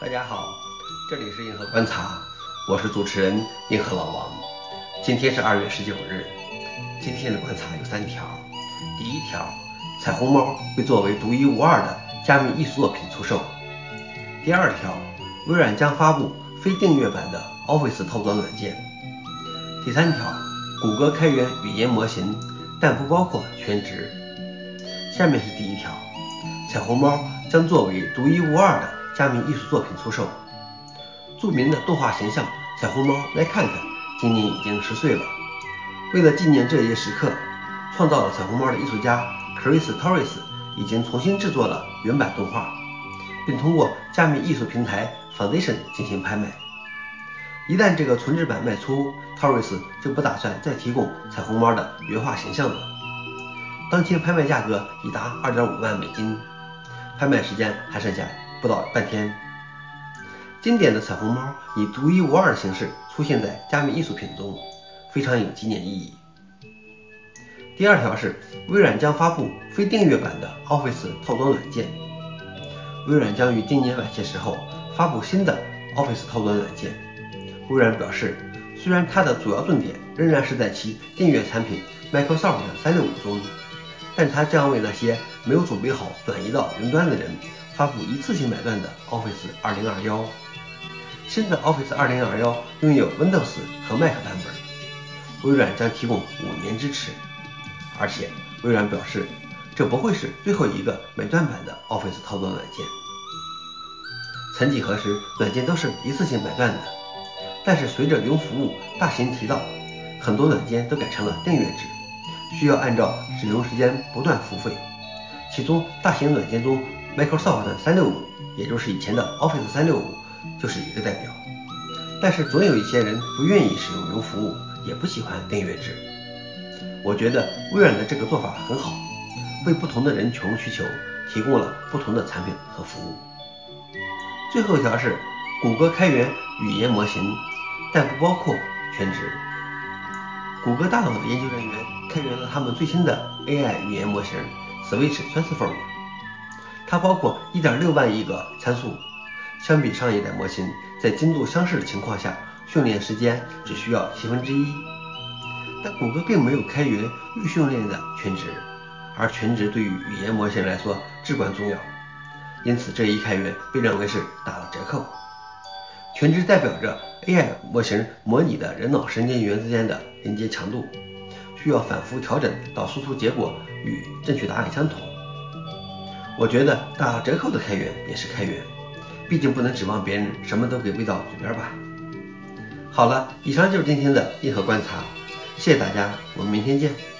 大家好，这里是硬核观察，我是主持人硬核老王。今天是二月十九日，今天的观察有三条。第一条，彩虹猫被作为独一无二的加密艺术作品出售。第二条，微软将发布非订阅版的 Office 套装软件。第三条，谷歌开源语言模型，但不包括全职。下面是第一条，彩虹猫将作为独一无二的加密艺术作品出售。著名的动画形象彩虹猫来看看，今年已经十岁了。为了纪念这一时刻，创造了彩虹猫的艺术家 Chris Torres 已经重新制作了原版动画。并通过加密艺术平台 Foundation 进行拍卖。一旦这个重制版卖出，Torres 就不打算再提供彩虹猫的原画形象了。当前拍卖价格已达2.5万美金，拍卖时间还剩下不到半天。经典的彩虹猫以独一无二的形式出现在加密艺术品中，非常有纪念意义。第二条是微软将发布非订阅版的 Office 套装软件。微软将于今年晚些时候发布新的 Office 套装软件。微软表示，虽然它的主要重点仍然是在其订阅产品 Microsoft 365中，但它将为那些没有准备好转移到云端的人发布一次性买断的 Office 2021。新的 Office 2021拥有 Windows 和 Mac 版本，微软将提供五年支持。而且，微软表示。这不会是最后一个买断版的 Office 套装软件。曾几何时，软件都是一次性买断的，但是随着云服务大行其道，很多软件都改成了订阅制，需要按照使用时间不断付费。其中，大型软件中 Microsoft 365，也就是以前的 Office 365，就是一个代表。但是总有一些人不愿意使用云服务，也不喜欢订阅制。我觉得微软的这个做法很好。为不同的人群需求提供了不同的产品和服务。最后一条是，谷歌开源语言模型，但不包括全职。谷歌大脑的研究人员开源了他们最新的 AI 语言模型 Switch Transformer 它包括1.6万亿个参数，相比上一代模型，在精度相似的情况下，训练时间只需要七分之一。但谷歌并没有开源预训练的全职。而全职对于语言模型来说至关重要，因此这一开源被认为是打了折扣。全职代表着 AI 模型模拟的人脑神经元之间的连接强度，需要反复调整到输出结果与正确答案相同。我觉得打折扣的开源也是开源，毕竟不能指望别人什么都给喂到嘴边吧。好了，以上就是今天的硬核观察，谢谢大家，我们明天见。